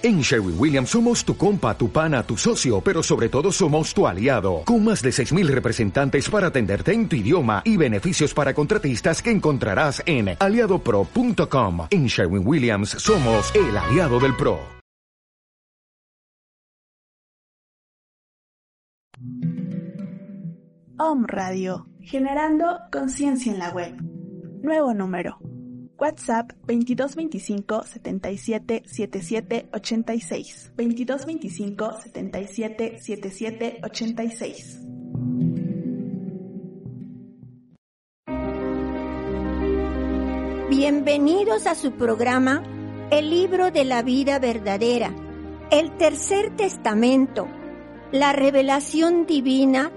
En Sherwin Williams somos tu compa, tu pana, tu socio, pero sobre todo somos tu aliado, con más de 6.000 representantes para atenderte en tu idioma y beneficios para contratistas que encontrarás en aliadopro.com. En Sherwin Williams somos el aliado del PRO. Om Radio, generando conciencia en la web. Nuevo número WhatsApp 2225 77 77 86. 2225 77 77 86. Bienvenidos a su programa El libro de la vida verdadera, el tercer testamento, la revelación divina.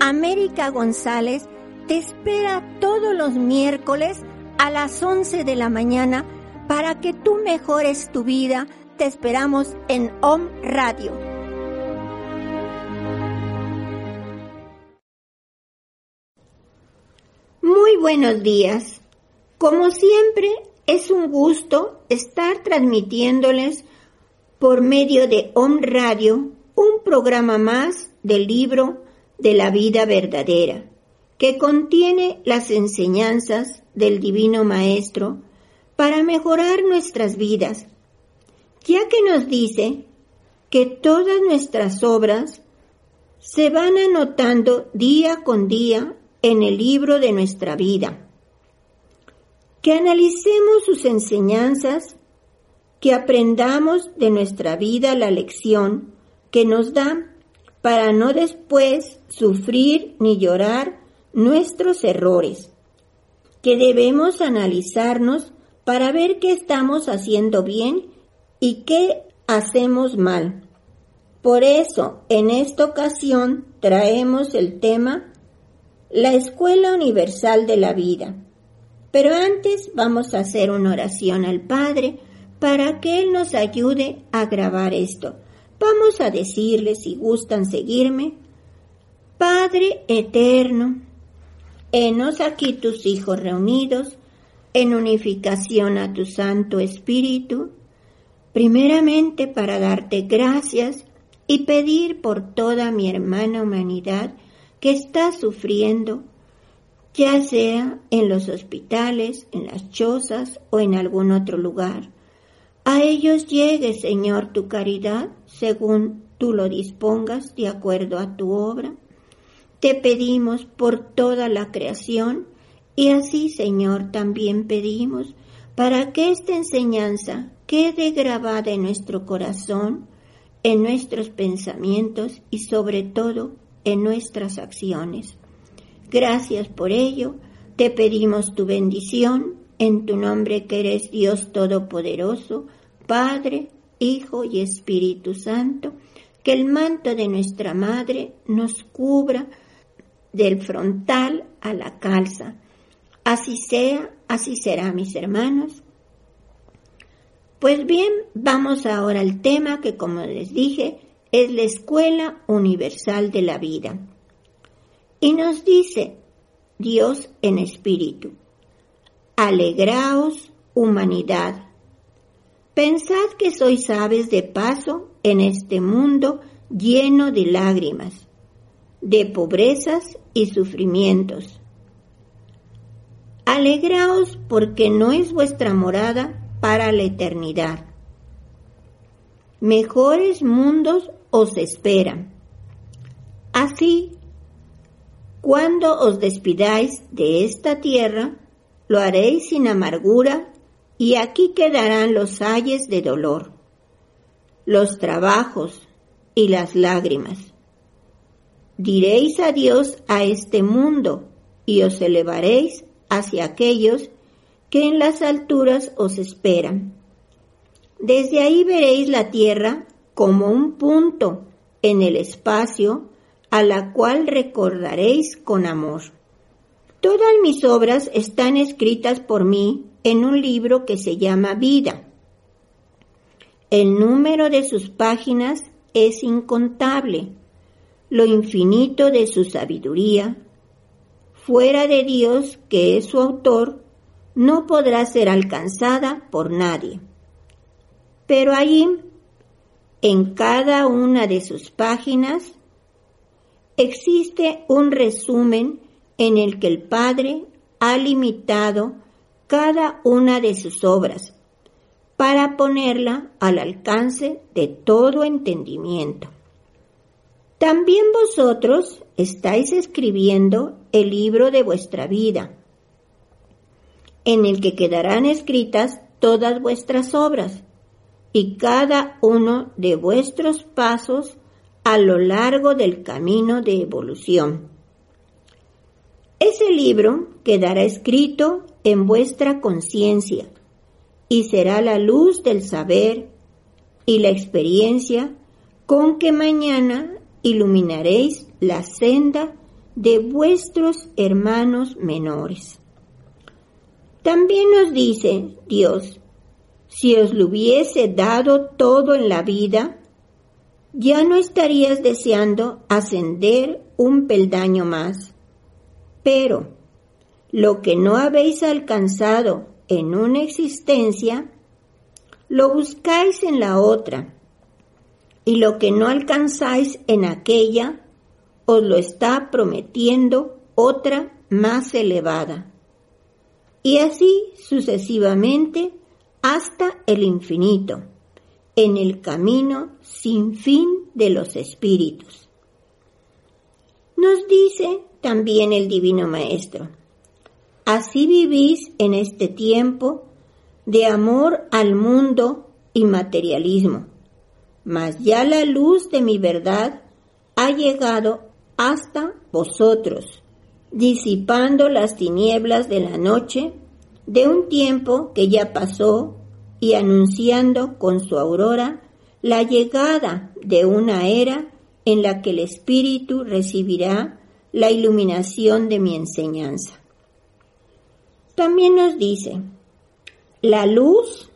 América González te espera todos los miércoles a las 11 de la mañana para que tú mejores tu vida. Te esperamos en Om Radio. Muy buenos días. Como siempre, es un gusto estar transmitiéndoles por medio de Om Radio un programa más del libro de la vida verdadera que contiene las enseñanzas del Divino Maestro para mejorar nuestras vidas, ya que nos dice que todas nuestras obras se van anotando día con día en el libro de nuestra vida. Que analicemos sus enseñanzas, que aprendamos de nuestra vida la lección que nos da para no después sufrir ni llorar nuestros errores, que debemos analizarnos para ver qué estamos haciendo bien y qué hacemos mal. Por eso, en esta ocasión traemos el tema la Escuela Universal de la Vida. Pero antes vamos a hacer una oración al Padre para que Él nos ayude a grabar esto. Vamos a decirle, si gustan seguirme, Padre eterno, Henos aquí tus hijos reunidos en unificación a tu Santo Espíritu, primeramente para darte gracias y pedir por toda mi hermana humanidad que está sufriendo, ya sea en los hospitales, en las chozas o en algún otro lugar. A ellos llegue, Señor, tu caridad, según tú lo dispongas de acuerdo a tu obra te pedimos por toda la creación y así, Señor, también pedimos para que esta enseñanza quede grabada en nuestro corazón, en nuestros pensamientos y sobre todo en nuestras acciones. Gracias por ello, te pedimos tu bendición en tu nombre que eres Dios Todopoderoso, Padre, Hijo y Espíritu Santo, que el manto de nuestra Madre nos cubra del frontal a la calza. Así sea, así será, mis hermanos. Pues bien, vamos ahora al tema que, como les dije, es la Escuela Universal de la Vida. Y nos dice Dios en espíritu, alegraos humanidad, pensad que sois aves de paso en este mundo lleno de lágrimas de pobrezas y sufrimientos. Alegraos porque no es vuestra morada para la eternidad. Mejores mundos os esperan. Así, cuando os despidáis de esta tierra, lo haréis sin amargura y aquí quedarán los ayes de dolor, los trabajos y las lágrimas diréis adiós a este mundo y os elevaréis hacia aquellos que en las alturas os esperan. Desde ahí veréis la tierra como un punto en el espacio a la cual recordaréis con amor. Todas mis obras están escritas por mí en un libro que se llama Vida. El número de sus páginas es incontable lo infinito de su sabiduría, fuera de Dios, que es su autor, no podrá ser alcanzada por nadie. Pero ahí en cada una de sus páginas existe un resumen en el que el Padre ha limitado cada una de sus obras para ponerla al alcance de todo entendimiento. También vosotros estáis escribiendo el libro de vuestra vida, en el que quedarán escritas todas vuestras obras y cada uno de vuestros pasos a lo largo del camino de evolución. Ese libro quedará escrito en vuestra conciencia y será la luz del saber y la experiencia con que mañana iluminaréis la senda de vuestros hermanos menores. También nos dice Dios, si os lo hubiese dado todo en la vida, ya no estarías deseando ascender un peldaño más. Pero lo que no habéis alcanzado en una existencia, lo buscáis en la otra, y lo que no alcanzáis en aquella, os lo está prometiendo otra más elevada. Y así sucesivamente hasta el infinito, en el camino sin fin de los espíritus. Nos dice también el Divino Maestro, así vivís en este tiempo de amor al mundo y materialismo, mas ya la luz de mi verdad ha llegado hasta vosotros, disipando las tinieblas de la noche de un tiempo que ya pasó y anunciando con su aurora la llegada de una era en la que el Espíritu recibirá la iluminación de mi enseñanza. También nos dice, la luz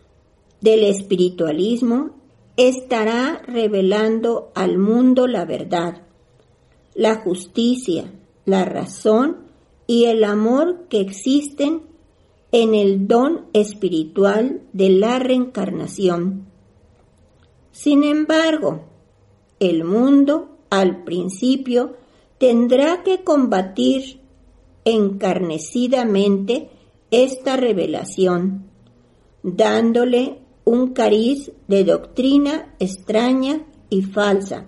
del espiritualismo estará revelando al mundo la verdad, la justicia, la razón y el amor que existen en el don espiritual de la reencarnación. Sin embargo, el mundo al principio tendrá que combatir encarnecidamente esta revelación, dándole un cariz de doctrina extraña y falsa,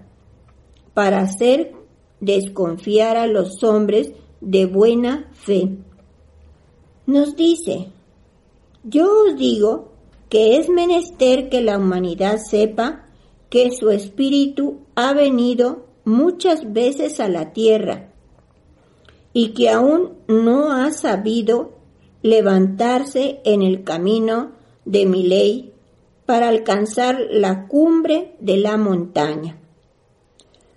para hacer desconfiar a los hombres de buena fe. Nos dice, yo os digo que es menester que la humanidad sepa que su espíritu ha venido muchas veces a la tierra y que aún no ha sabido levantarse en el camino de mi ley para alcanzar la cumbre de la montaña.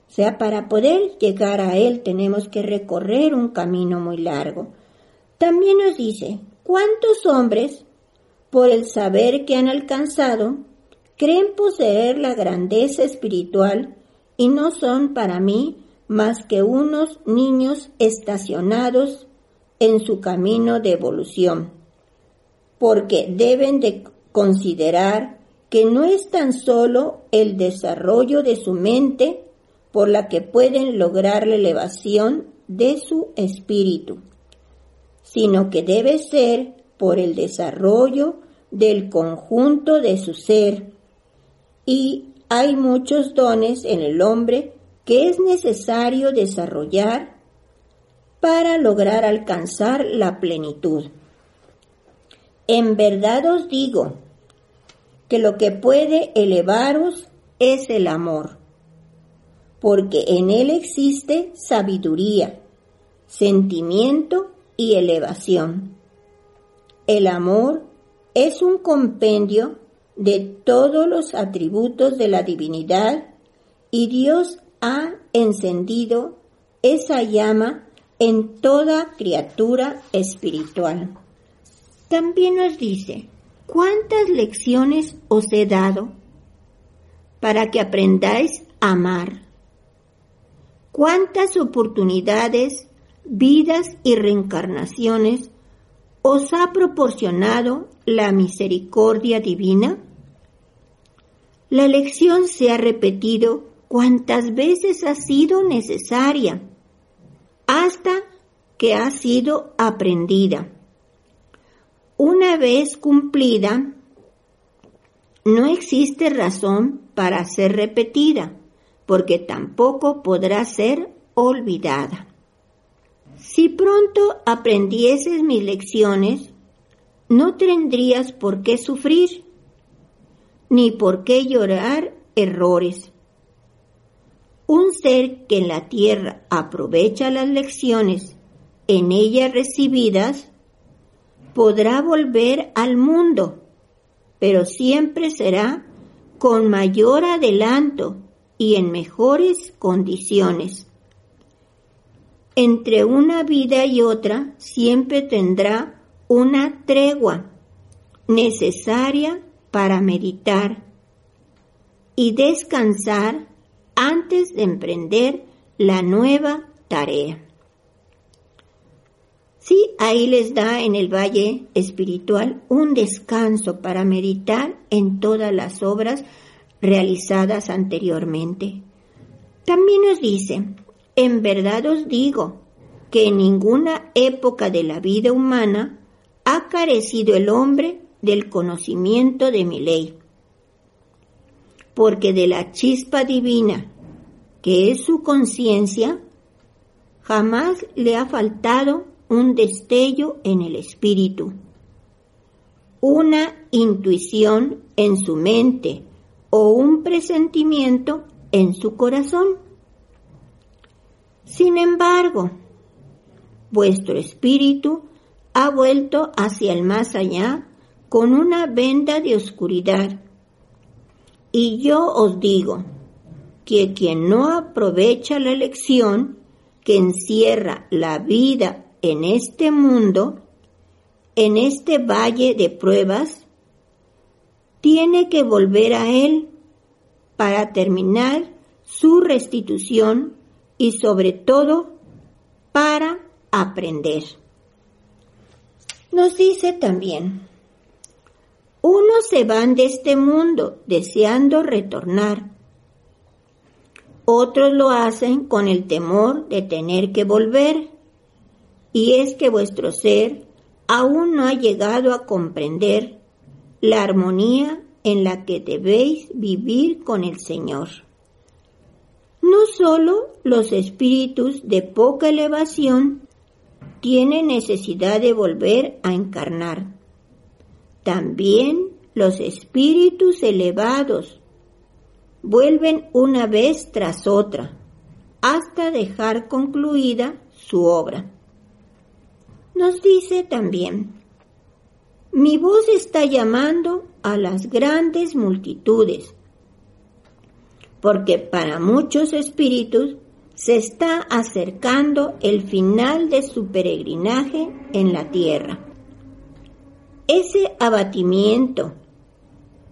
O sea, para poder llegar a él tenemos que recorrer un camino muy largo. También nos dice, ¿cuántos hombres, por el saber que han alcanzado, creen poseer la grandeza espiritual y no son para mí más que unos niños estacionados en su camino de evolución? Porque deben de considerar que no es tan solo el desarrollo de su mente por la que pueden lograr la elevación de su espíritu, sino que debe ser por el desarrollo del conjunto de su ser. Y hay muchos dones en el hombre que es necesario desarrollar para lograr alcanzar la plenitud. En verdad os digo que lo que puede elevaros es el amor, porque en él existe sabiduría, sentimiento y elevación. El amor es un compendio de todos los atributos de la divinidad y Dios ha encendido esa llama en toda criatura espiritual. También nos dice, ¿cuántas lecciones os he dado para que aprendáis a amar? ¿Cuántas oportunidades vidas y reencarnaciones os ha proporcionado la misericordia divina? la lección se ha repetido cuantas veces ha sido necesaria, hasta que ha sido aprendida. Una vez cumplida, no existe razón para ser repetida, porque tampoco podrá ser olvidada. Si pronto aprendieses mis lecciones, no tendrías por qué sufrir, ni por qué llorar errores. Un ser que en la tierra aprovecha las lecciones en ella recibidas, podrá volver al mundo, pero siempre será con mayor adelanto y en mejores condiciones. Entre una vida y otra siempre tendrá una tregua necesaria para meditar y descansar antes de emprender la nueva tarea. Sí, ahí les da en el valle espiritual un descanso para meditar en todas las obras realizadas anteriormente. También nos dice, en verdad os digo que en ninguna época de la vida humana ha carecido el hombre del conocimiento de mi ley, porque de la chispa divina, que es su conciencia, jamás le ha faltado un destello en el espíritu, una intuición en su mente o un presentimiento en su corazón. Sin embargo, vuestro espíritu ha vuelto hacia el más allá con una venda de oscuridad. Y yo os digo que quien no aprovecha la lección que encierra la vida en este mundo, en este valle de pruebas, tiene que volver a Él para terminar su restitución y sobre todo para aprender. Nos dice también, unos se van de este mundo deseando retornar, otros lo hacen con el temor de tener que volver y es que vuestro ser aún no ha llegado a comprender la armonía en la que debéis vivir con el Señor. No solo los espíritus de poca elevación tienen necesidad de volver a encarnar, también los espíritus elevados vuelven una vez tras otra hasta dejar concluida su obra nos dice también, mi voz está llamando a las grandes multitudes, porque para muchos espíritus se está acercando el final de su peregrinaje en la tierra. Ese abatimiento,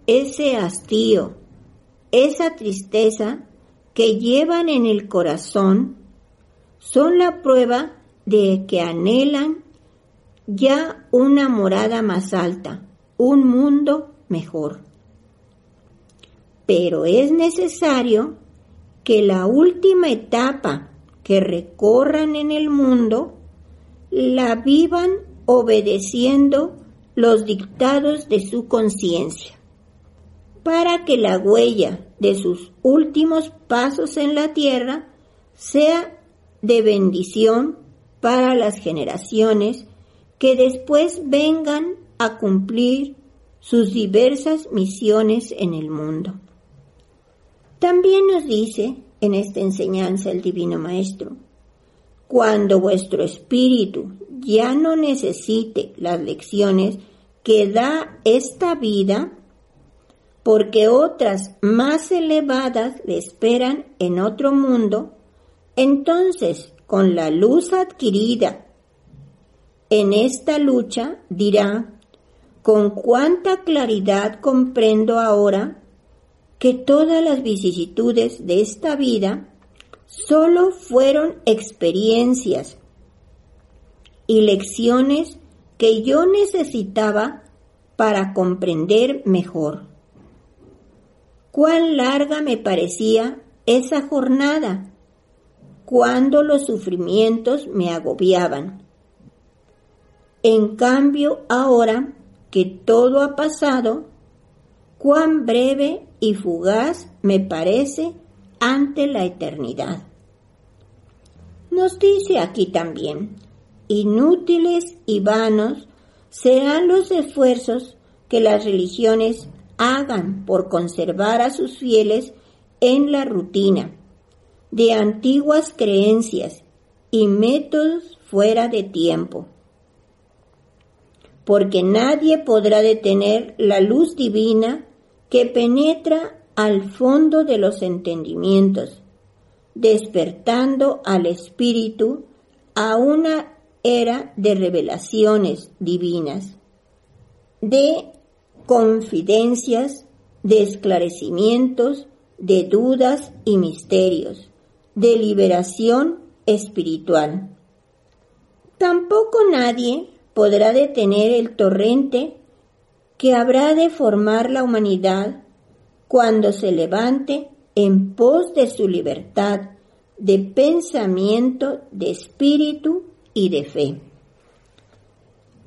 ese hastío, esa tristeza que llevan en el corazón son la prueba de que anhelan ya una morada más alta, un mundo mejor. Pero es necesario que la última etapa que recorran en el mundo la vivan obedeciendo los dictados de su conciencia, para que la huella de sus últimos pasos en la tierra sea de bendición para las generaciones que después vengan a cumplir sus diversas misiones en el mundo. También nos dice en esta enseñanza el Divino Maestro, cuando vuestro espíritu ya no necesite las lecciones que da esta vida, porque otras más elevadas le esperan en otro mundo, entonces con la luz adquirida en esta lucha dirá, con cuánta claridad comprendo ahora que todas las vicisitudes de esta vida solo fueron experiencias y lecciones que yo necesitaba para comprender mejor. cuán larga me parecía esa jornada, cuando los sufrimientos me agobiaban. En cambio, ahora que todo ha pasado, cuán breve y fugaz me parece ante la eternidad. Nos dice aquí también, inútiles y vanos serán los esfuerzos que las religiones hagan por conservar a sus fieles en la rutina de antiguas creencias y métodos fuera de tiempo. Porque nadie podrá detener la luz divina que penetra al fondo de los entendimientos, despertando al espíritu a una era de revelaciones divinas, de confidencias, de esclarecimientos, de dudas y misterios, de liberación espiritual. Tampoco nadie podrá detener el torrente que habrá de formar la humanidad cuando se levante en pos de su libertad de pensamiento, de espíritu y de fe.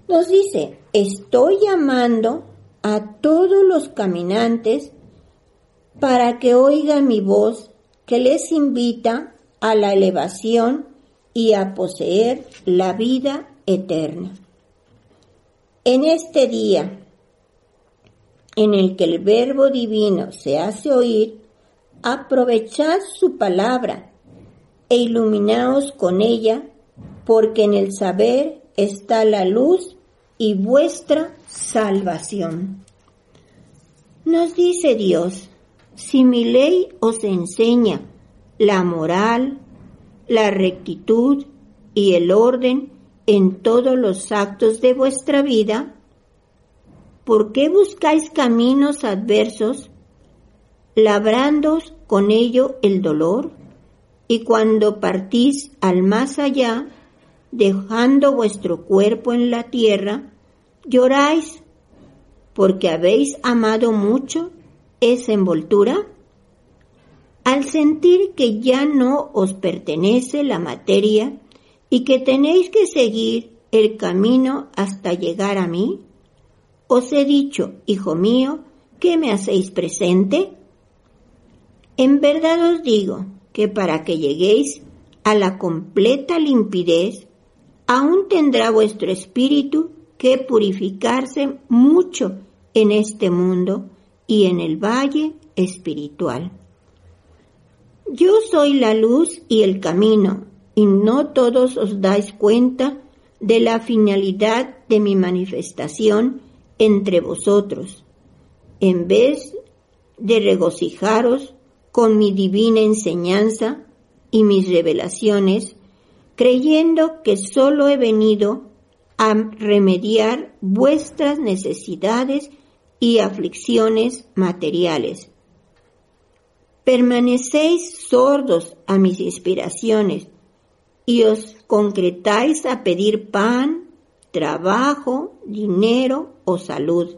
Nos dice, estoy llamando a todos los caminantes para que oigan mi voz que les invita a la elevación y a poseer la vida eterna. En este día en el que el verbo divino se hace oír, aprovechad su palabra e iluminaos con ella, porque en el saber está la luz y vuestra salvación. Nos dice Dios, si mi ley os enseña la moral, la rectitud y el orden en todos los actos de vuestra vida, ¿por qué buscáis caminos adversos, labrando con ello el dolor? Y cuando partís al más allá, dejando vuestro cuerpo en la tierra, lloráis porque habéis amado mucho esa envoltura. Al sentir que ya no os pertenece la materia y que tenéis que seguir el camino hasta llegar a mí, os he dicho, hijo mío, que me hacéis presente. En verdad os digo que para que lleguéis a la completa limpidez, aún tendrá vuestro espíritu que purificarse mucho en este mundo y en el valle espiritual. Yo soy la luz y el camino, y no todos os dais cuenta de la finalidad de mi manifestación entre vosotros, en vez de regocijaros con mi divina enseñanza y mis revelaciones, creyendo que solo he venido a remediar vuestras necesidades y aflicciones materiales. Permanecéis sordos a mis inspiraciones y os concretáis a pedir pan, trabajo, dinero o salud,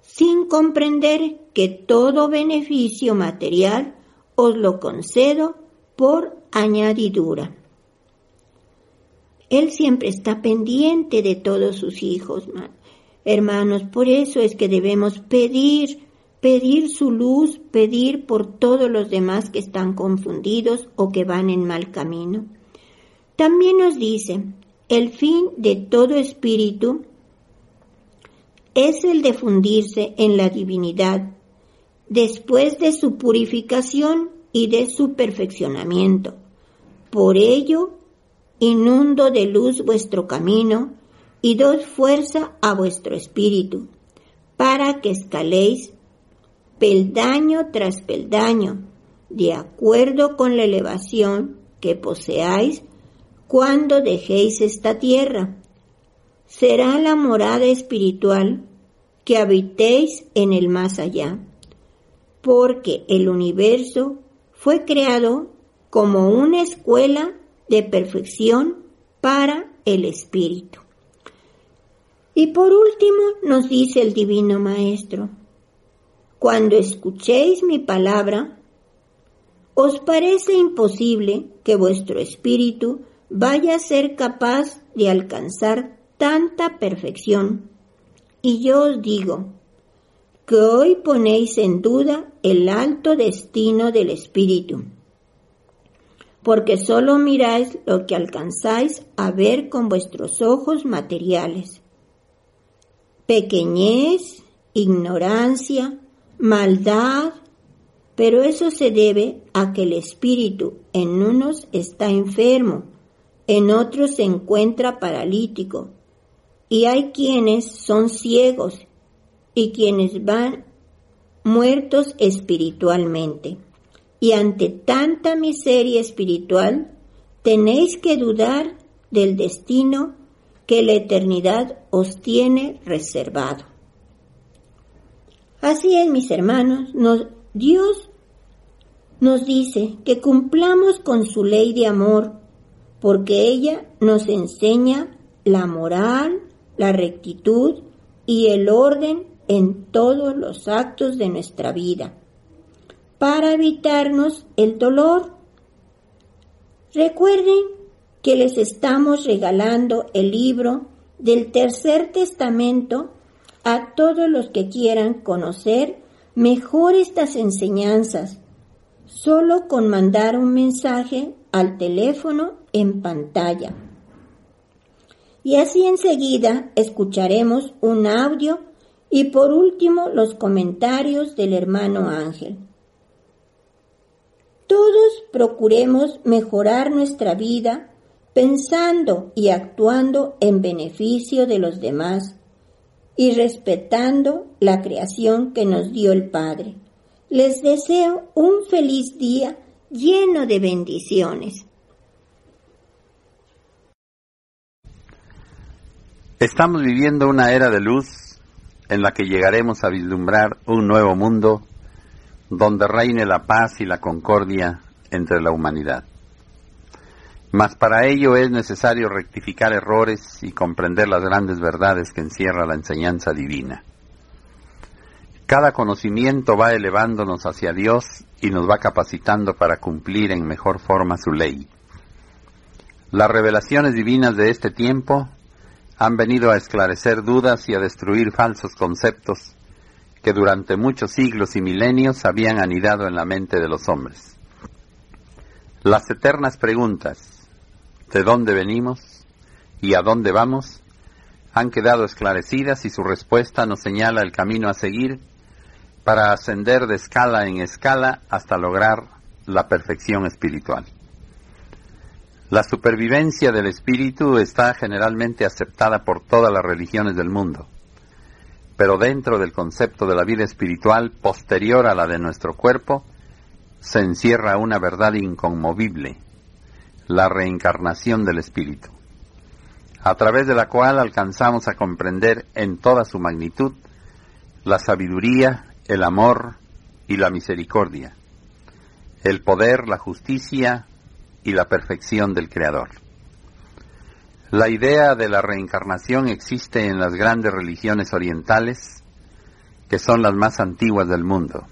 sin comprender que todo beneficio material os lo concedo por añadidura. Él siempre está pendiente de todos sus hijos, hermanos. Por eso es que debemos pedir, pedir su luz, pedir por todos los demás que están confundidos o que van en mal camino. También nos dice, el fin de todo espíritu es el de fundirse en la divinidad después de su purificación y de su perfeccionamiento. Por ello, inundo de luz vuestro camino y doy fuerza a vuestro espíritu, para que escaléis peldaño tras peldaño, de acuerdo con la elevación que poseáis cuando dejéis esta tierra. Será la morada espiritual que habitéis en el más allá, porque el universo fue creado como una escuela de perfección para el espíritu. Y por último nos dice el Divino Maestro, cuando escuchéis mi palabra, ¿os parece imposible que vuestro espíritu vaya a ser capaz de alcanzar tanta perfección? Y yo os digo, que hoy ponéis en duda el alto destino del espíritu, porque solo miráis lo que alcanzáis a ver con vuestros ojos materiales. Pequeñez, ignorancia, maldad, pero eso se debe a que el espíritu en unos está enfermo, en otros se encuentra paralítico, y hay quienes son ciegos y quienes van muertos espiritualmente. Y ante tanta miseria espiritual, tenéis que dudar del destino que la eternidad os tiene reservado. Así es, mis hermanos, Dios nos dice que cumplamos con su ley de amor, porque ella nos enseña la moral, la rectitud y el orden en todos los actos de nuestra vida, para evitarnos el dolor. Recuerden que les estamos regalando el libro del tercer testamento a todos los que quieran conocer mejor estas enseñanzas, solo con mandar un mensaje al teléfono en pantalla. Y así enseguida escucharemos un audio y por último, los comentarios del hermano Ángel. Todos procuremos mejorar nuestra vida pensando y actuando en beneficio de los demás y respetando la creación que nos dio el Padre. Les deseo un feliz día lleno de bendiciones. Estamos viviendo una era de luz en la que llegaremos a vislumbrar un nuevo mundo donde reine la paz y la concordia entre la humanidad. Mas para ello es necesario rectificar errores y comprender las grandes verdades que encierra la enseñanza divina. Cada conocimiento va elevándonos hacia Dios y nos va capacitando para cumplir en mejor forma su ley. Las revelaciones divinas de este tiempo han venido a esclarecer dudas y a destruir falsos conceptos que durante muchos siglos y milenios habían anidado en la mente de los hombres. Las eternas preguntas ¿de dónde venimos y a dónde vamos? han quedado esclarecidas y su respuesta nos señala el camino a seguir para ascender de escala en escala hasta lograr la perfección espiritual. La supervivencia del espíritu está generalmente aceptada por todas las religiones del mundo, pero dentro del concepto de la vida espiritual posterior a la de nuestro cuerpo se encierra una verdad inconmovible, la reencarnación del espíritu, a través de la cual alcanzamos a comprender en toda su magnitud la sabiduría, el amor y la misericordia, el poder, la justicia, y la perfección del Creador. La idea de la reencarnación existe en las grandes religiones orientales, que son las más antiguas del mundo.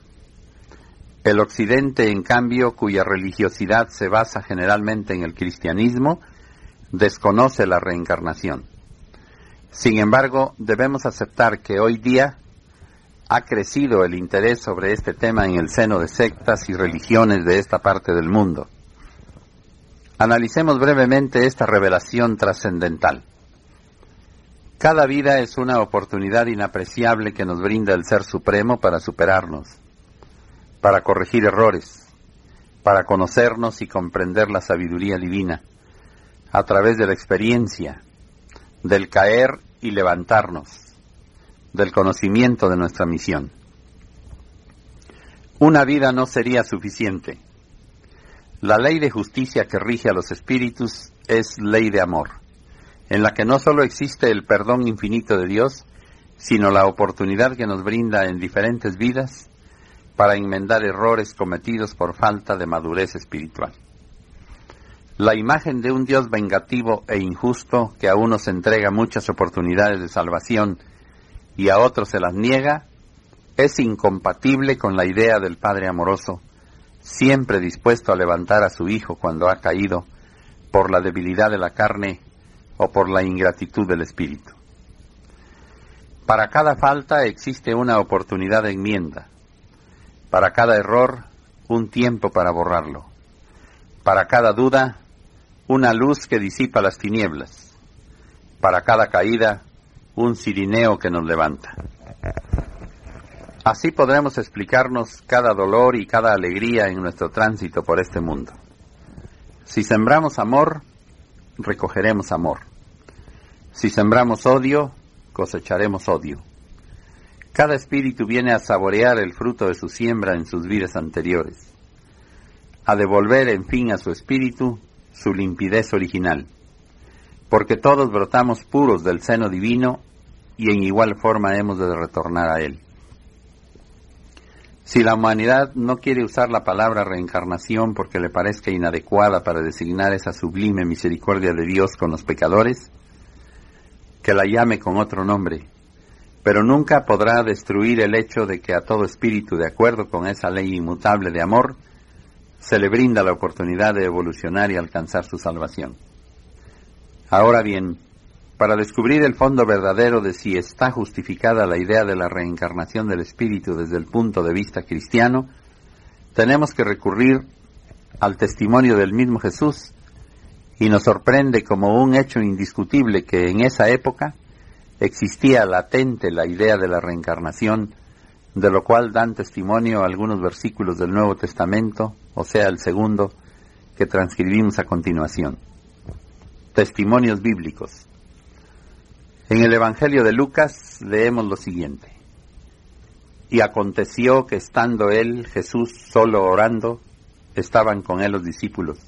El Occidente, en cambio, cuya religiosidad se basa generalmente en el cristianismo, desconoce la reencarnación. Sin embargo, debemos aceptar que hoy día ha crecido el interés sobre este tema en el seno de sectas y religiones de esta parte del mundo. Analicemos brevemente esta revelación trascendental. Cada vida es una oportunidad inapreciable que nos brinda el Ser Supremo para superarnos, para corregir errores, para conocernos y comprender la sabiduría divina, a través de la experiencia, del caer y levantarnos, del conocimiento de nuestra misión. Una vida no sería suficiente la ley de justicia que rige a los espíritus es ley de amor, en la que no solo existe el perdón infinito de Dios, sino la oportunidad que nos brinda en diferentes vidas para enmendar errores cometidos por falta de madurez espiritual. La imagen de un Dios vengativo e injusto que a unos entrega muchas oportunidades de salvación y a otros se las niega, es incompatible con la idea del Padre amoroso, siempre dispuesto a levantar a su Hijo cuando ha caído por la debilidad de la carne o por la ingratitud del espíritu. Para cada falta existe una oportunidad de enmienda, para cada error un tiempo para borrarlo, para cada duda una luz que disipa las tinieblas, para cada caída un cirineo que nos levanta. Así podremos explicarnos cada dolor y cada alegría en nuestro tránsito por este mundo. Si sembramos amor, recogeremos amor. Si sembramos odio, cosecharemos odio. Cada espíritu viene a saborear el fruto de su siembra en sus vidas anteriores, a devolver en fin a su espíritu su limpidez original, porque todos brotamos puros del seno divino y en igual forma hemos de retornar a él. Si la humanidad no quiere usar la palabra reencarnación porque le parezca inadecuada para designar esa sublime misericordia de Dios con los pecadores, que la llame con otro nombre, pero nunca podrá destruir el hecho de que a todo espíritu, de acuerdo con esa ley inmutable de amor, se le brinda la oportunidad de evolucionar y alcanzar su salvación. Ahora bien, para descubrir el fondo verdadero de si está justificada la idea de la reencarnación del espíritu desde el punto de vista cristiano, tenemos que recurrir al testimonio del mismo Jesús y nos sorprende como un hecho indiscutible que en esa época existía latente la idea de la reencarnación, de lo cual dan testimonio algunos versículos del Nuevo Testamento, o sea, el segundo, que transcribimos a continuación. Testimonios bíblicos. En el Evangelio de Lucas leemos lo siguiente. Y aconteció que estando él, Jesús, solo orando, estaban con él los discípulos.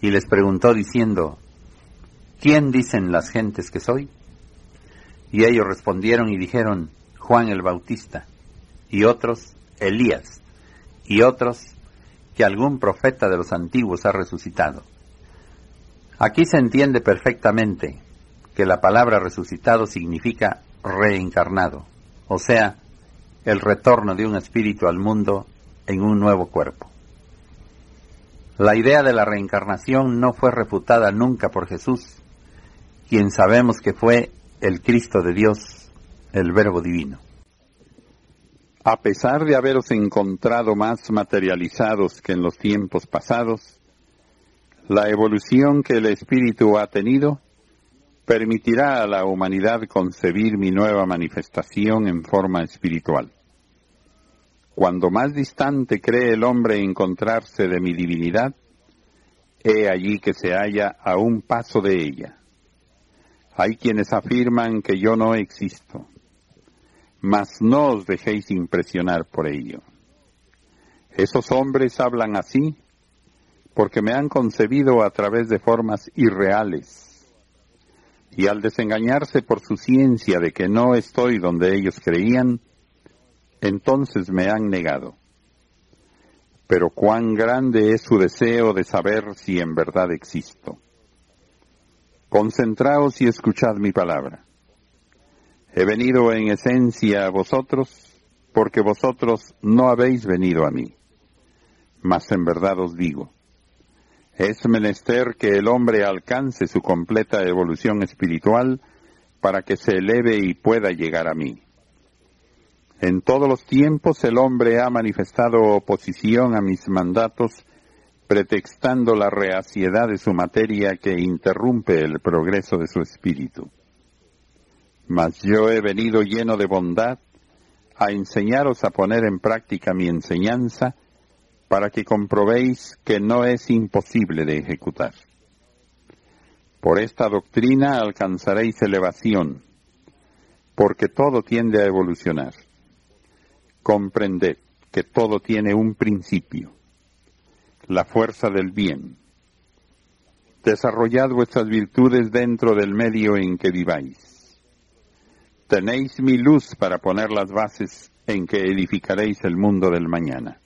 Y les preguntó diciendo, ¿quién dicen las gentes que soy? Y ellos respondieron y dijeron, Juan el Bautista, y otros, Elías, y otros, que algún profeta de los antiguos ha resucitado. Aquí se entiende perfectamente que la palabra resucitado significa reencarnado, o sea, el retorno de un espíritu al mundo en un nuevo cuerpo. La idea de la reencarnación no fue refutada nunca por Jesús, quien sabemos que fue el Cristo de Dios, el Verbo Divino. A pesar de haberos encontrado más materializados que en los tiempos pasados, la evolución que el Espíritu ha tenido permitirá a la humanidad concebir mi nueva manifestación en forma espiritual. Cuando más distante cree el hombre encontrarse de mi divinidad, he allí que se halla a un paso de ella. Hay quienes afirman que yo no existo, mas no os dejéis impresionar por ello. Esos hombres hablan así porque me han concebido a través de formas irreales y al desengañarse por su ciencia de que no estoy donde ellos creían, entonces me han negado. Pero cuán grande es su deseo de saber si en verdad existo. Concentraos y escuchad mi palabra. He venido en esencia a vosotros porque vosotros no habéis venido a mí. Mas en verdad os digo, es menester que el hombre alcance su completa evolución espiritual para que se eleve y pueda llegar a mí. En todos los tiempos el hombre ha manifestado oposición a mis mandatos, pretextando la reaciedad de su materia que interrumpe el progreso de su espíritu. Mas yo he venido lleno de bondad a enseñaros a poner en práctica mi enseñanza, para que comprobéis que no es imposible de ejecutar. Por esta doctrina alcanzaréis elevación, porque todo tiende a evolucionar. Comprended que todo tiene un principio, la fuerza del bien. Desarrollad vuestras virtudes dentro del medio en que viváis. Tenéis mi luz para poner las bases en que edificaréis el mundo del mañana.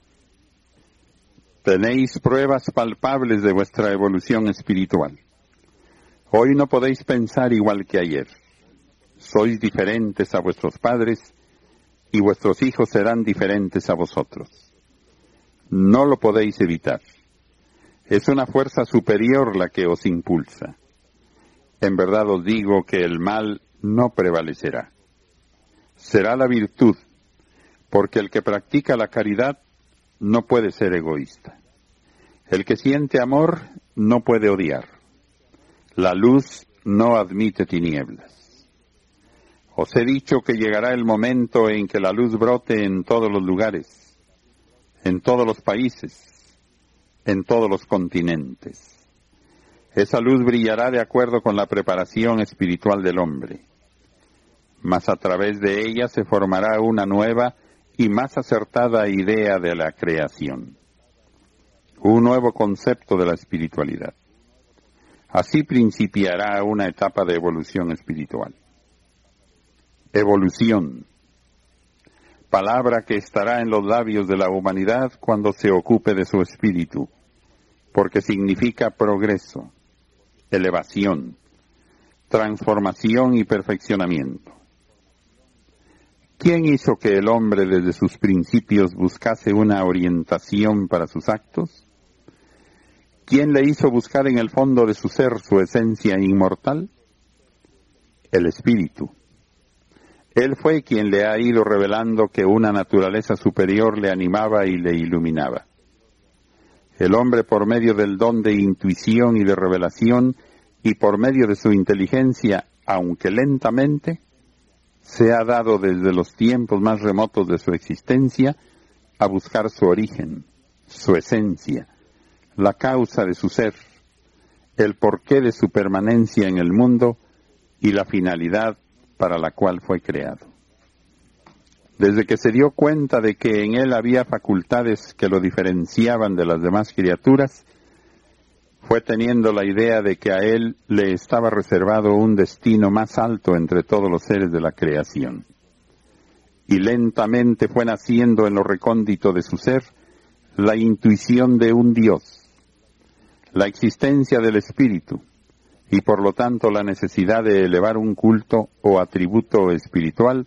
Tenéis pruebas palpables de vuestra evolución espiritual. Hoy no podéis pensar igual que ayer. Sois diferentes a vuestros padres y vuestros hijos serán diferentes a vosotros. No lo podéis evitar. Es una fuerza superior la que os impulsa. En verdad os digo que el mal no prevalecerá. Será la virtud, porque el que practica la caridad no puede ser egoísta. El que siente amor no puede odiar. La luz no admite tinieblas. Os he dicho que llegará el momento en que la luz brote en todos los lugares, en todos los países, en todos los continentes. Esa luz brillará de acuerdo con la preparación espiritual del hombre, mas a través de ella se formará una nueva y más acertada idea de la creación, un nuevo concepto de la espiritualidad. Así principiará una etapa de evolución espiritual. Evolución, palabra que estará en los labios de la humanidad cuando se ocupe de su espíritu, porque significa progreso, elevación, transformación y perfeccionamiento. ¿Quién hizo que el hombre desde sus principios buscase una orientación para sus actos? ¿Quién le hizo buscar en el fondo de su ser su esencia inmortal? El Espíritu. Él fue quien le ha ido revelando que una naturaleza superior le animaba y le iluminaba. El hombre por medio del don de intuición y de revelación y por medio de su inteligencia, aunque lentamente, se ha dado desde los tiempos más remotos de su existencia a buscar su origen, su esencia, la causa de su ser, el porqué de su permanencia en el mundo y la finalidad para la cual fue creado. Desde que se dio cuenta de que en él había facultades que lo diferenciaban de las demás criaturas, fue teniendo la idea de que a él le estaba reservado un destino más alto entre todos los seres de la creación. Y lentamente fue naciendo en lo recóndito de su ser la intuición de un Dios, la existencia del Espíritu, y por lo tanto la necesidad de elevar un culto o atributo espiritual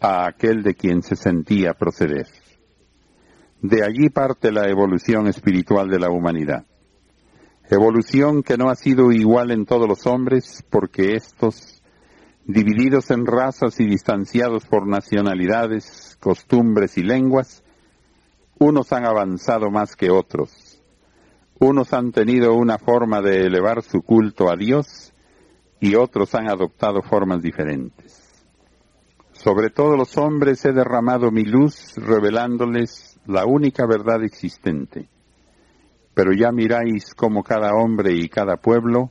a aquel de quien se sentía proceder. De allí parte la evolución espiritual de la humanidad. Evolución que no ha sido igual en todos los hombres porque estos, divididos en razas y distanciados por nacionalidades, costumbres y lenguas, unos han avanzado más que otros. Unos han tenido una forma de elevar su culto a Dios y otros han adoptado formas diferentes. Sobre todos los hombres he derramado mi luz revelándoles la única verdad existente pero ya miráis cómo cada hombre y cada pueblo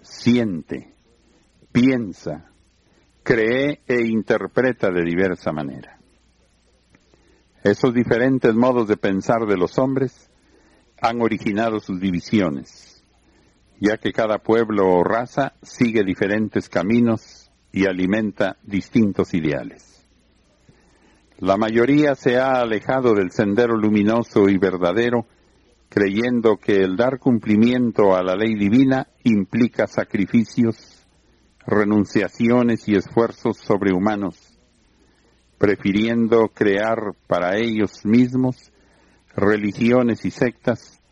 siente, piensa, cree e interpreta de diversa manera. Esos diferentes modos de pensar de los hombres han originado sus divisiones, ya que cada pueblo o raza sigue diferentes caminos y alimenta distintos ideales. La mayoría se ha alejado del sendero luminoso y verdadero creyendo que el dar cumplimiento a la ley divina implica sacrificios, renunciaciones y esfuerzos sobrehumanos, prefiriendo crear para ellos mismos religiones y sectas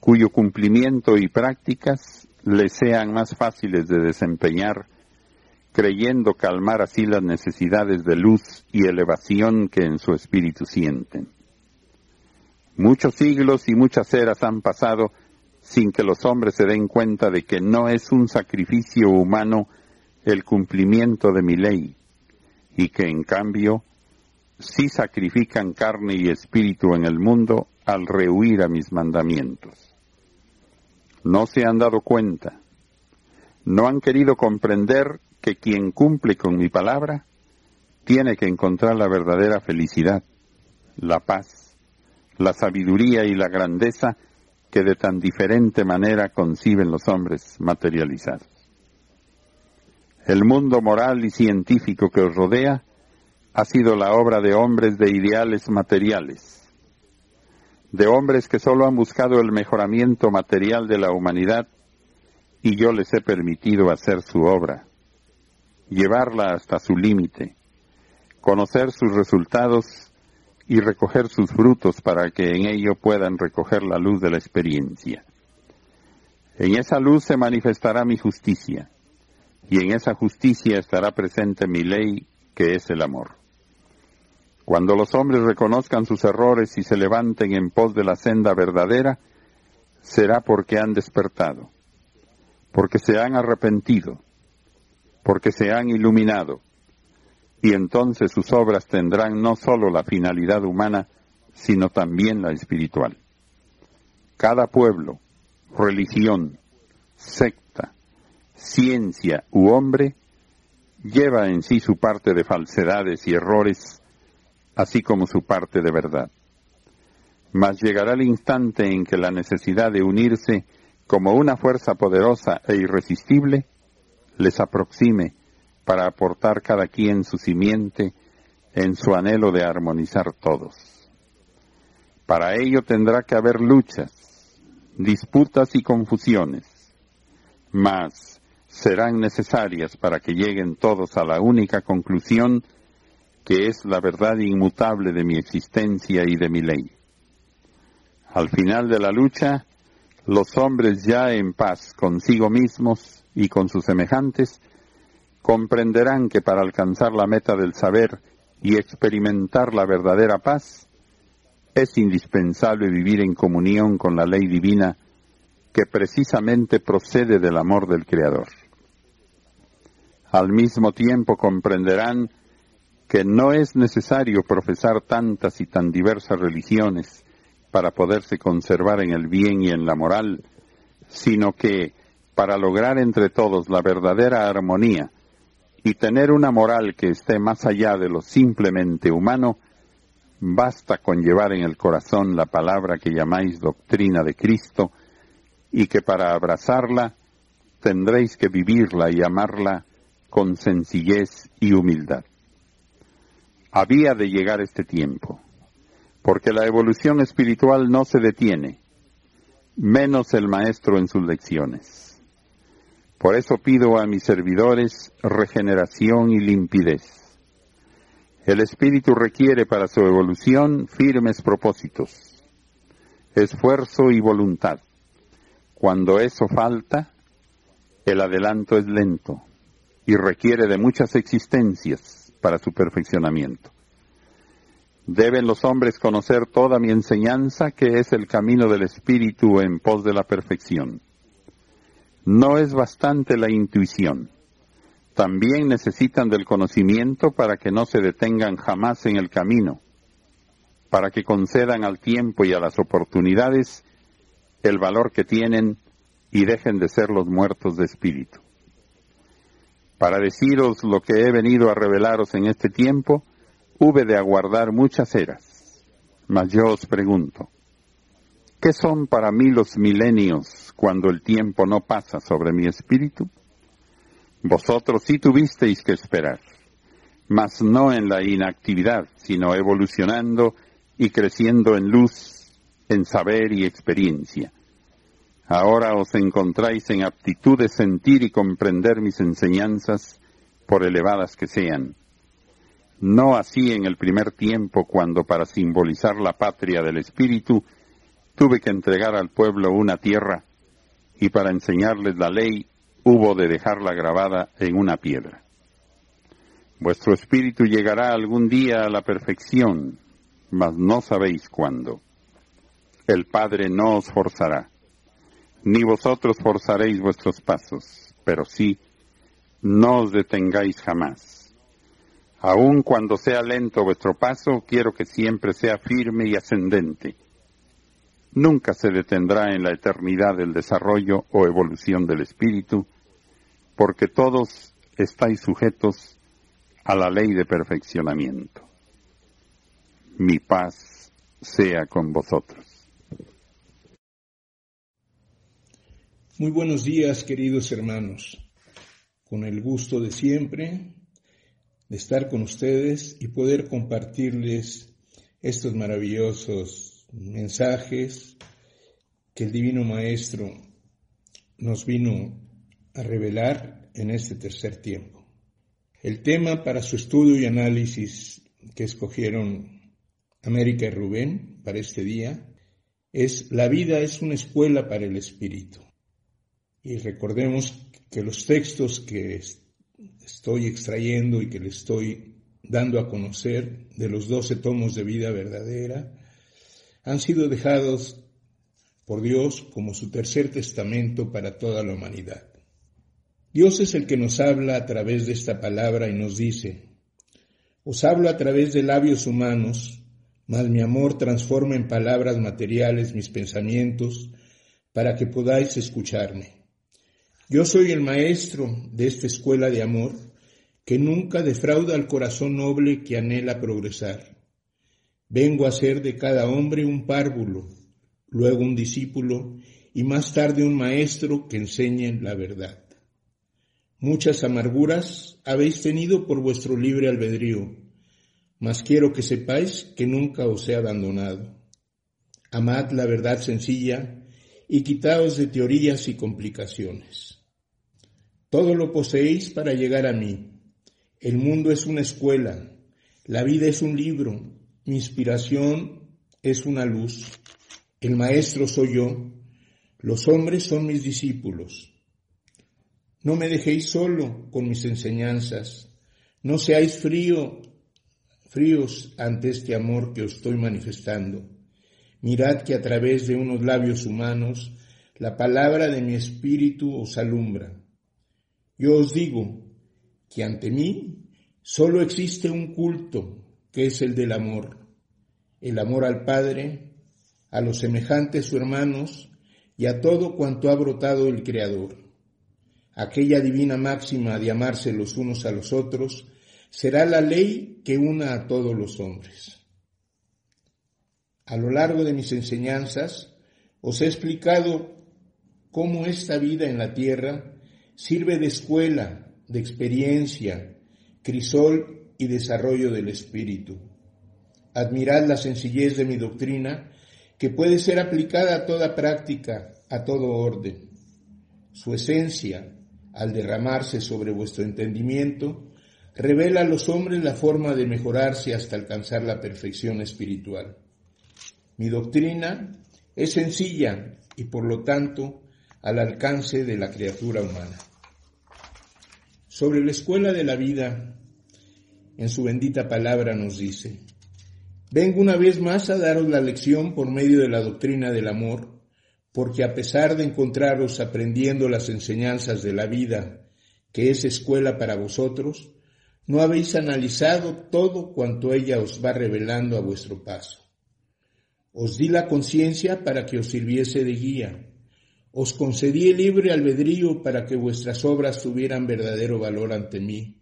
cuyo cumplimiento y prácticas les sean más fáciles de desempeñar, creyendo calmar así las necesidades de luz y elevación que en su espíritu sienten. Muchos siglos y muchas eras han pasado sin que los hombres se den cuenta de que no es un sacrificio humano el cumplimiento de mi ley, y que en cambio sí sacrifican carne y espíritu en el mundo al rehuir a mis mandamientos. No se han dado cuenta, no han querido comprender que quien cumple con mi palabra tiene que encontrar la verdadera felicidad, la paz, la sabiduría y la grandeza que de tan diferente manera conciben los hombres materializados. El mundo moral y científico que os rodea ha sido la obra de hombres de ideales materiales, de hombres que solo han buscado el mejoramiento material de la humanidad y yo les he permitido hacer su obra, llevarla hasta su límite, conocer sus resultados y recoger sus frutos para que en ello puedan recoger la luz de la experiencia. En esa luz se manifestará mi justicia, y en esa justicia estará presente mi ley, que es el amor. Cuando los hombres reconozcan sus errores y se levanten en pos de la senda verdadera, será porque han despertado, porque se han arrepentido, porque se han iluminado, y entonces sus obras tendrán no sólo la finalidad humana, sino también la espiritual. Cada pueblo, religión, secta, ciencia u hombre lleva en sí su parte de falsedades y errores, así como su parte de verdad. Mas llegará el instante en que la necesidad de unirse como una fuerza poderosa e irresistible les aproxime para aportar cada quien su simiente en su anhelo de armonizar todos. Para ello tendrá que haber luchas, disputas y confusiones, mas serán necesarias para que lleguen todos a la única conclusión que es la verdad inmutable de mi existencia y de mi ley. Al final de la lucha, los hombres ya en paz consigo mismos y con sus semejantes comprenderán que para alcanzar la meta del saber y experimentar la verdadera paz, es indispensable vivir en comunión con la ley divina que precisamente procede del amor del Creador. Al mismo tiempo comprenderán que no es necesario profesar tantas y tan diversas religiones para poderse conservar en el bien y en la moral, sino que, para lograr entre todos la verdadera armonía y tener una moral que esté más allá de lo simplemente humano, basta con llevar en el corazón la palabra que llamáis doctrina de Cristo y que para abrazarla tendréis que vivirla y amarla con sencillez y humildad. Había de llegar este tiempo, porque la evolución espiritual no se detiene, menos el maestro en sus lecciones. Por eso pido a mis servidores regeneración y limpidez. El espíritu requiere para su evolución firmes propósitos, esfuerzo y voluntad. Cuando eso falta, el adelanto es lento y requiere de muchas existencias para su perfeccionamiento. Deben los hombres conocer toda mi enseñanza, que es el camino del espíritu en pos de la perfección. No es bastante la intuición. También necesitan del conocimiento para que no se detengan jamás en el camino, para que concedan al tiempo y a las oportunidades el valor que tienen y dejen de ser los muertos de espíritu. Para deciros lo que he venido a revelaros en este tiempo, hube de aguardar muchas eras. Mas yo os pregunto, ¿Qué son para mí los milenios cuando el tiempo no pasa sobre mi espíritu? Vosotros sí tuvisteis que esperar, mas no en la inactividad, sino evolucionando y creciendo en luz, en saber y experiencia. Ahora os encontráis en aptitud de sentir y comprender mis enseñanzas, por elevadas que sean. No así en el primer tiempo cuando para simbolizar la patria del espíritu tuve que entregar al pueblo una tierra y para enseñarles la ley hubo de dejarla grabada en una piedra. Vuestro espíritu llegará algún día a la perfección, mas no sabéis cuándo. El Padre no os forzará, ni vosotros forzaréis vuestros pasos, pero sí, no os detengáis jamás. Aun cuando sea lento vuestro paso, quiero que siempre sea firme y ascendente nunca se detendrá en la eternidad del desarrollo o evolución del espíritu, porque todos estáis sujetos a la ley de perfeccionamiento. Mi paz sea con vosotros. Muy buenos días, queridos hermanos. Con el gusto de siempre de estar con ustedes y poder compartirles estos maravillosos mensajes que el Divino Maestro nos vino a revelar en este tercer tiempo. El tema para su estudio y análisis que escogieron América y Rubén para este día es La vida es una escuela para el espíritu. Y recordemos que los textos que estoy extrayendo y que le estoy dando a conocer de los doce tomos de vida verdadera han sido dejados por Dios como su tercer testamento para toda la humanidad. Dios es el que nos habla a través de esta palabra y nos dice, os hablo a través de labios humanos, mas mi amor transforma en palabras materiales mis pensamientos para que podáis escucharme. Yo soy el maestro de esta escuela de amor que nunca defrauda al corazón noble que anhela progresar. Vengo a ser de cada hombre un párvulo, luego un discípulo y más tarde un maestro que enseñe la verdad. Muchas amarguras habéis tenido por vuestro libre albedrío, mas quiero que sepáis que nunca os he abandonado. Amad la verdad sencilla y quitaos de teorías y complicaciones. Todo lo poseéis para llegar a mí. El mundo es una escuela, la vida es un libro, mi inspiración es una luz, el maestro soy yo, los hombres son mis discípulos. No me dejéis solo con mis enseñanzas. No seáis frío, fríos ante este amor que os estoy manifestando. Mirad que a través de unos labios humanos la palabra de mi espíritu os alumbra. Yo os digo que ante mí solo existe un culto, que es el del amor. El amor al Padre, a los semejantes su hermanos y a todo cuanto ha brotado el Creador aquella divina máxima de amarse los unos a los otros, será la ley que una a todos los hombres. A lo largo de mis enseñanzas os he explicado cómo esta vida en la tierra sirve de escuela, de experiencia, crisol y desarrollo del espíritu. Admirad la sencillez de mi doctrina que puede ser aplicada a toda práctica, a todo orden. Su esencia, al derramarse sobre vuestro entendimiento, revela a los hombres la forma de mejorarse hasta alcanzar la perfección espiritual. Mi doctrina es sencilla y por lo tanto al alcance de la criatura humana. Sobre la escuela de la vida, en su bendita palabra nos dice, vengo una vez más a daros la lección por medio de la doctrina del amor, porque a pesar de encontraros aprendiendo las enseñanzas de la vida, que es escuela para vosotros, no habéis analizado todo cuanto ella os va revelando a vuestro paso. Os di la conciencia para que os sirviese de guía. Os concedí el libre albedrío para que vuestras obras tuvieran verdadero valor ante mí.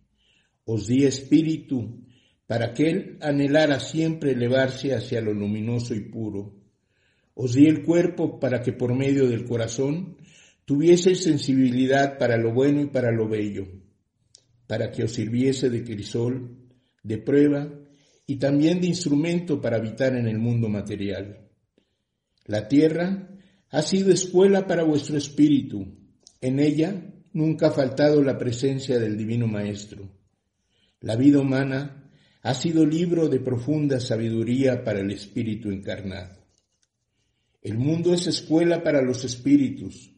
Os di espíritu para que él anhelara siempre elevarse hacia lo luminoso y puro os di el cuerpo para que por medio del corazón tuvieseis sensibilidad para lo bueno y para lo bello, para que os sirviese de crisol, de prueba y también de instrumento para habitar en el mundo material. La tierra ha sido escuela para vuestro espíritu. En ella nunca ha faltado la presencia del Divino Maestro. La vida humana ha sido libro de profunda sabiduría para el espíritu encarnado. El mundo es escuela para los espíritus.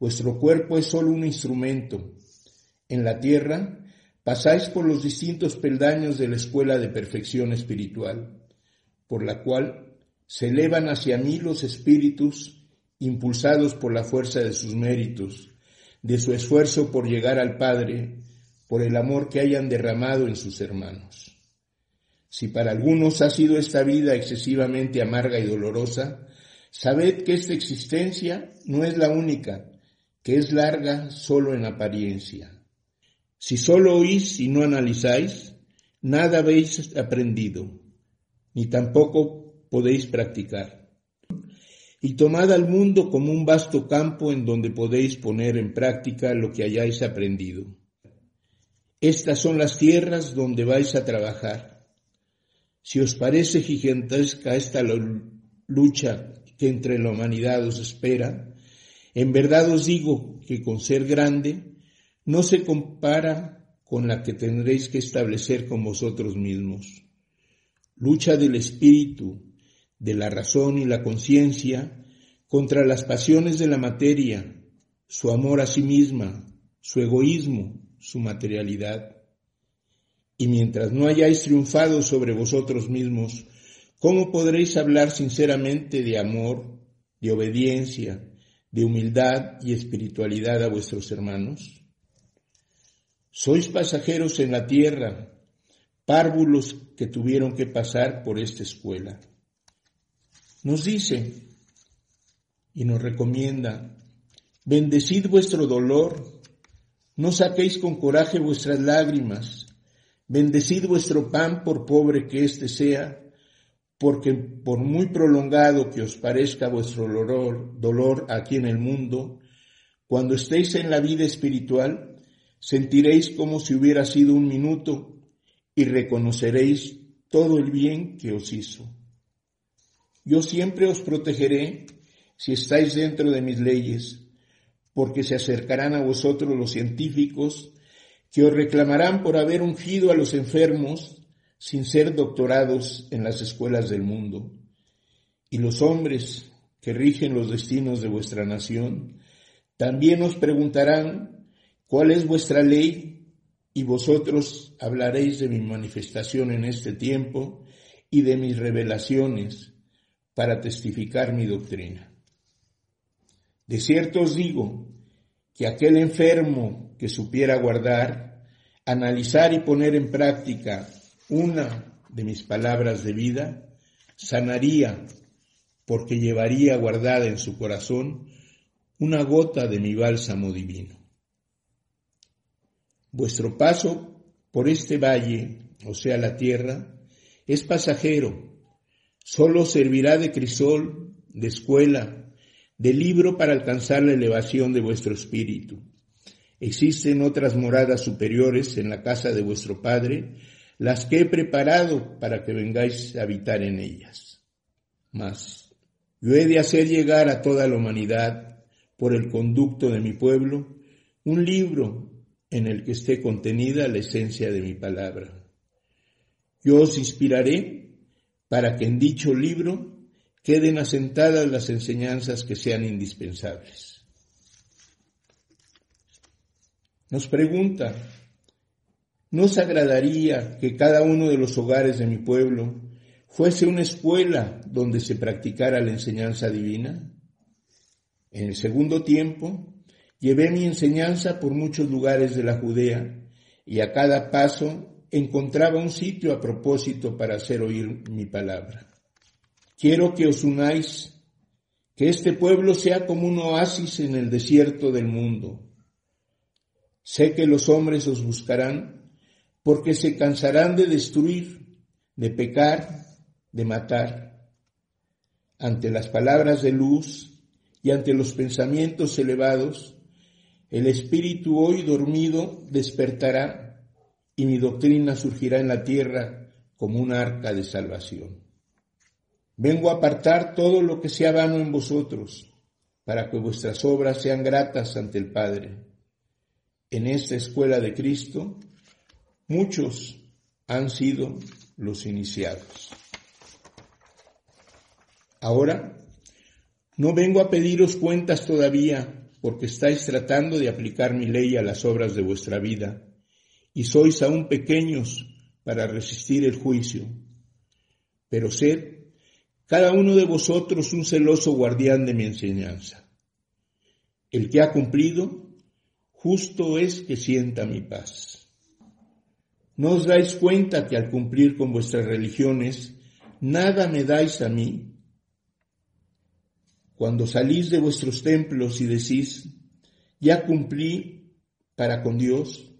Vuestro cuerpo es solo un instrumento. En la tierra pasáis por los distintos peldaños de la escuela de perfección espiritual, por la cual se elevan hacia mí los espíritus impulsados por la fuerza de sus méritos, de su esfuerzo por llegar al Padre, por el amor que hayan derramado en sus hermanos. Si para algunos ha sido esta vida excesivamente amarga y dolorosa, Sabed que esta existencia no es la única, que es larga solo en apariencia. Si solo oís y no analizáis, nada habéis aprendido, ni tampoco podéis practicar. Y tomad al mundo como un vasto campo en donde podéis poner en práctica lo que hayáis aprendido. Estas son las tierras donde vais a trabajar. Si os parece gigantesca esta lucha que entre la humanidad os espera, en verdad os digo que con ser grande no se compara con la que tendréis que establecer con vosotros mismos. Lucha del espíritu, de la razón y la conciencia contra las pasiones de la materia, su amor a sí misma, su egoísmo, su materialidad. Y mientras no hayáis triunfado sobre vosotros mismos, ¿cómo podréis hablar sinceramente de amor, de obediencia, de humildad y espiritualidad a vuestros hermanos? Sois pasajeros en la tierra, párvulos que tuvieron que pasar por esta escuela. Nos dice y nos recomienda, bendecid vuestro dolor, no saquéis con coraje vuestras lágrimas, bendecid vuestro pan por pobre que éste sea, porque por muy prolongado que os parezca vuestro dolor, dolor aquí en el mundo, cuando estéis en la vida espiritual, sentiréis como si hubiera sido un minuto y reconoceréis todo el bien que os hizo. Yo siempre os protegeré si estáis dentro de mis leyes, porque se acercarán a vosotros los científicos que os reclamarán por haber ungido a los enfermos sin ser doctorados en las escuelas del mundo. Y los hombres que rigen los destinos de vuestra nación también os preguntarán cuál es vuestra ley y vosotros hablaréis de mi manifestación en este tiempo y de mis revelaciones para testificar mi doctrina. De cierto os digo que aquel enfermo que supiera guardar, analizar y poner en práctica una de mis palabras de vida, sanaría porque llevaría guardada en su corazón una gota de mi bálsamo divino. Vuestro paso por este valle, o sea la tierra, es pasajero, solo servirá de crisol, de escuela, de libro para alcanzar la elevación de vuestro espíritu. Existen otras moradas superiores en la casa de vuestro Padre, las que he preparado para que vengáis a habitar en ellas. Mas yo he de hacer llegar a toda la humanidad, por el conducto de mi pueblo, un libro en el que esté contenida la esencia de mi palabra. Yo os inspiraré para que en dicho libro queden asentadas las enseñanzas que sean indispensables. Nos pregunta, ¿no os agradaría que cada uno de los hogares de mi pueblo fuese una escuela donde se practicara la enseñanza divina? En el segundo tiempo, llevé mi enseñanza por muchos lugares de la Judea y a cada paso encontraba un sitio a propósito para hacer oír mi palabra. Quiero que os unáis, que este pueblo sea como un oasis en el desierto del mundo. Sé que los hombres os buscarán porque se cansarán de destruir, de pecar, de matar. Ante las palabras de luz y ante los pensamientos elevados, el espíritu hoy dormido despertará y mi doctrina surgirá en la tierra como un arca de salvación. Vengo a apartar todo lo que sea vano en vosotros, para que vuestras obras sean gratas ante el Padre. En esta escuela de Cristo, muchos han sido los iniciados. Ahora, no vengo a pediros cuentas todavía, porque estáis tratando de aplicar mi ley a las obras de vuestra vida, y sois aún pequeños para resistir el juicio. Pero sed cada uno de vosotros un celoso guardián de mi enseñanza. El que ha cumplido, justo es que sienta mi paz. ¿No os dais cuenta que al cumplir con vuestras religiones, nada me dais a mí? Cuando salís de vuestros templos y decís, ya cumplí para con Dios,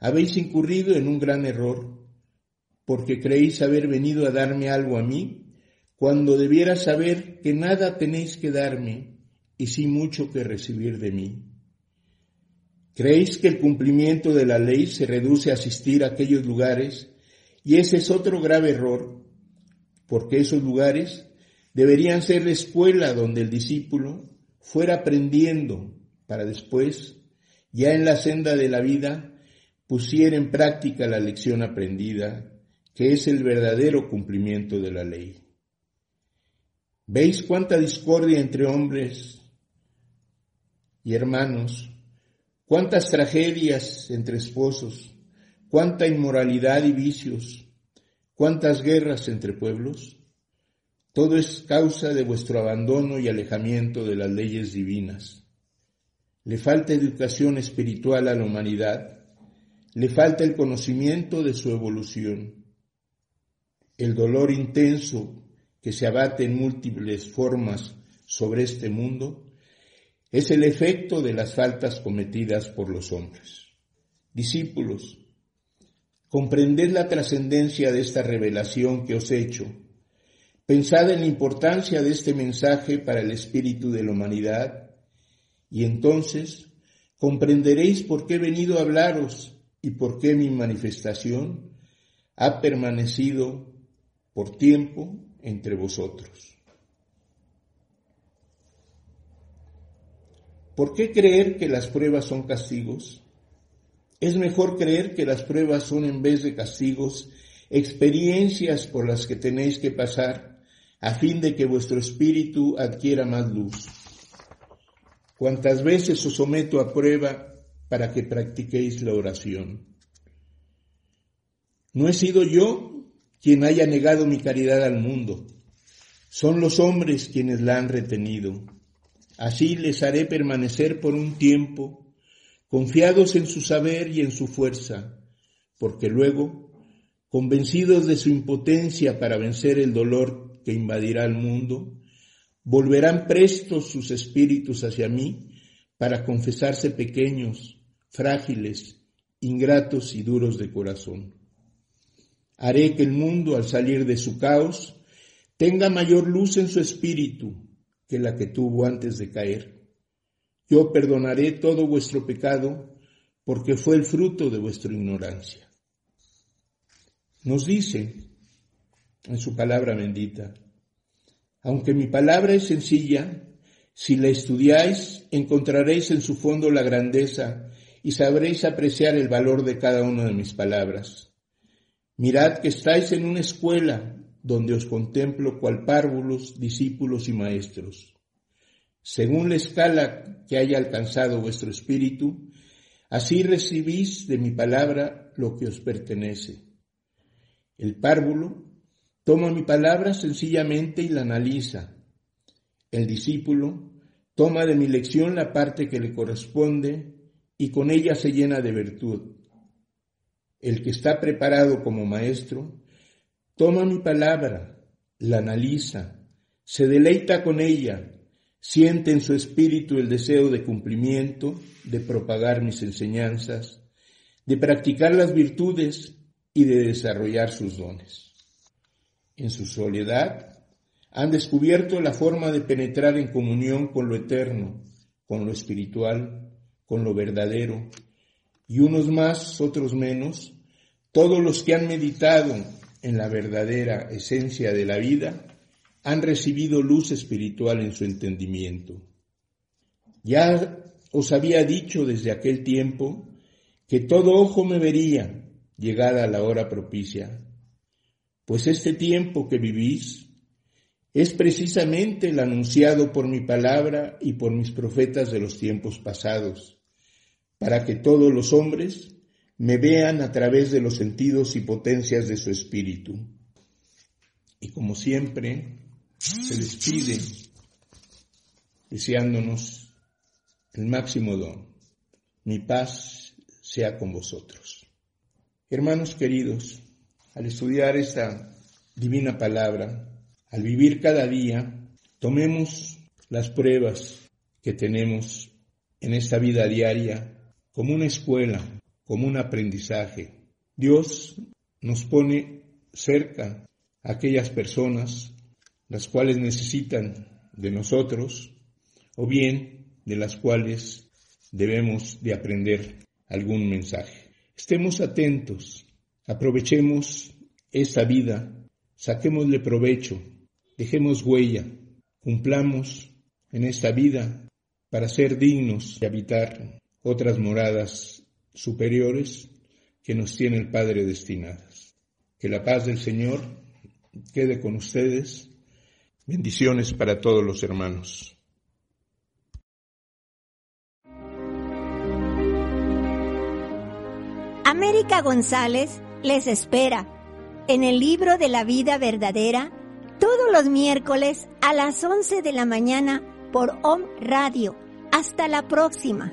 habéis incurrido en un gran error, porque creéis haber venido a darme algo a mí cuando debiera saber que nada tenéis que darme y sí mucho que recibir de mí. ¿Creéis que el cumplimiento de la ley se reduce a asistir a aquellos lugares? Y ese es otro grave error, porque esos lugares deberían ser la escuela donde el discípulo fuera aprendiendo para después, ya en la senda de la vida, pusiera en práctica la lección aprendida, que es el verdadero cumplimiento de la ley. ¿Veis cuánta discordia entre hombres y hermanos? ¿Cuántas tragedias entre esposos? ¿Cuánta inmoralidad y vicios? ¿Cuántas guerras entre pueblos? Todo es causa de vuestro abandono y alejamiento de las leyes divinas. Le falta educación espiritual a la humanidad, le falta el conocimiento de su evolución. El dolor intenso que se abate en múltiples formas sobre este mundo es el efecto de las faltas cometidas por los hombres. Discípulos, comprended la trascendencia de esta revelación que os he hecho. Pensad en la importancia de este mensaje para el espíritu de la humanidad y entonces comprenderéis por qué he venido a hablaros y por qué mi manifestación ha permanecido por tiempo entre vosotros. ¿Por qué creer que las pruebas son castigos? Es mejor creer que las pruebas son en vez de castigos, experiencias por las que tenéis que pasar a fin de que vuestro espíritu adquiera más luz. Cuantas veces os someto a prueba para que practiquéis la oración. No he sido yo quien haya negado mi caridad al mundo. Son los hombres quienes la han retenido. Así les haré permanecer por un tiempo, confiados en su saber y en su fuerza, porque luego, convencidos de su impotencia para vencer el dolor que invadirá el mundo, volverán prestos sus espíritus hacia mí para confesarse pequeños, frágiles, ingratos y duros de corazón. Haré que el mundo, al salir de su caos, tenga mayor luz en su espíritu que la que tuvo antes de caer. Yo perdonaré todo vuestro pecado porque fue el fruto de vuestra ignorancia. Nos dice en su palabra bendita, aunque mi palabra es sencilla, si la estudiáis encontraréis en su fondo la grandeza y sabréis apreciar el valor de cada una de mis palabras. Mirad que estáis en una escuela donde os contemplo cual párvulos, discípulos y maestros. Según la escala que haya alcanzado vuestro espíritu, así recibís de mi palabra lo que os pertenece. El párvulo toma mi palabra sencillamente y la analiza. El discípulo toma de mi lección la parte que le corresponde y con ella se llena de virtud. El que está preparado como maestro, toma mi palabra, la analiza, se deleita con ella, siente en su espíritu el deseo de cumplimiento, de propagar mis enseñanzas, de practicar las virtudes y de desarrollar sus dones. En su soledad han descubierto la forma de penetrar en comunión con lo eterno, con lo espiritual, con lo verdadero, y unos más, otros menos, todos los que han meditado en la verdadera esencia de la vida han recibido luz espiritual en su entendimiento. Ya os había dicho desde aquel tiempo que todo ojo me vería llegada la hora propicia, pues este tiempo que vivís es precisamente el anunciado por mi palabra y por mis profetas de los tiempos pasados, para que todos los hombres me vean a través de los sentidos y potencias de su espíritu. Y como siempre, se les pide, deseándonos el máximo don, mi paz sea con vosotros. Hermanos queridos, al estudiar esta divina palabra, al vivir cada día, tomemos las pruebas que tenemos en esta vida diaria como una escuela, como un aprendizaje. Dios nos pone cerca a aquellas personas las cuales necesitan de nosotros o bien de las cuales debemos de aprender algún mensaje. Estemos atentos, aprovechemos esta vida, saquémosle provecho, dejemos huella, cumplamos en esta vida para ser dignos de habitar otras moradas superiores, que nos tiene el Padre destinadas. Que la paz del Señor quede con ustedes. Bendiciones para todos los hermanos. América González les espera en el libro de la vida verdadera todos los miércoles a las 11 de la mañana por OM Radio. Hasta la próxima.